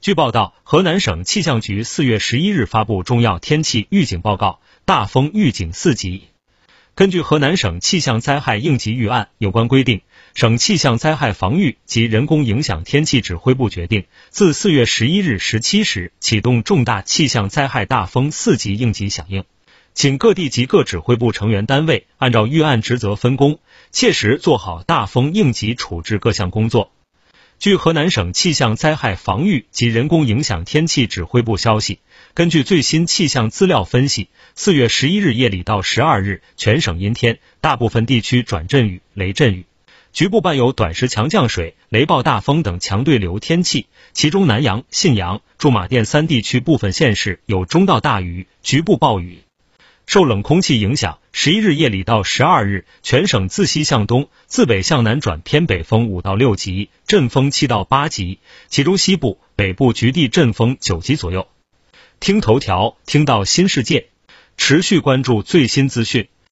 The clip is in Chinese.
据报道，河南省气象局四月十一日发布重要天气预警报告，大风预警四级。根据河南省气象灾害应急预案有关规定，省气象灾害防御及人工影响天气指挥部决定，自四月十一日十七时启动重大气象灾害大风四级应急响应，请各地及各指挥部成员单位按照预案职责分工，切实做好大风应急处置各项工作。据河南省气象灾害防御及人工影响天气指挥部消息，根据最新气象资料分析，四月十一日夜里到十二日，全省阴天，大部分地区转阵雨、雷阵雨，局部伴有短时强降水、雷暴大风等强对流天气。其中南阳、信阳、驻马店三地区部分县市有中到大雨，局部暴雨。受冷空气影响，十一日夜里到十二日，全省自西向东、自北向南转偏北风五到六级，阵风七到八级，其中西部、北部局地阵风九级左右。听头条，听到新世界，持续关注最新资讯。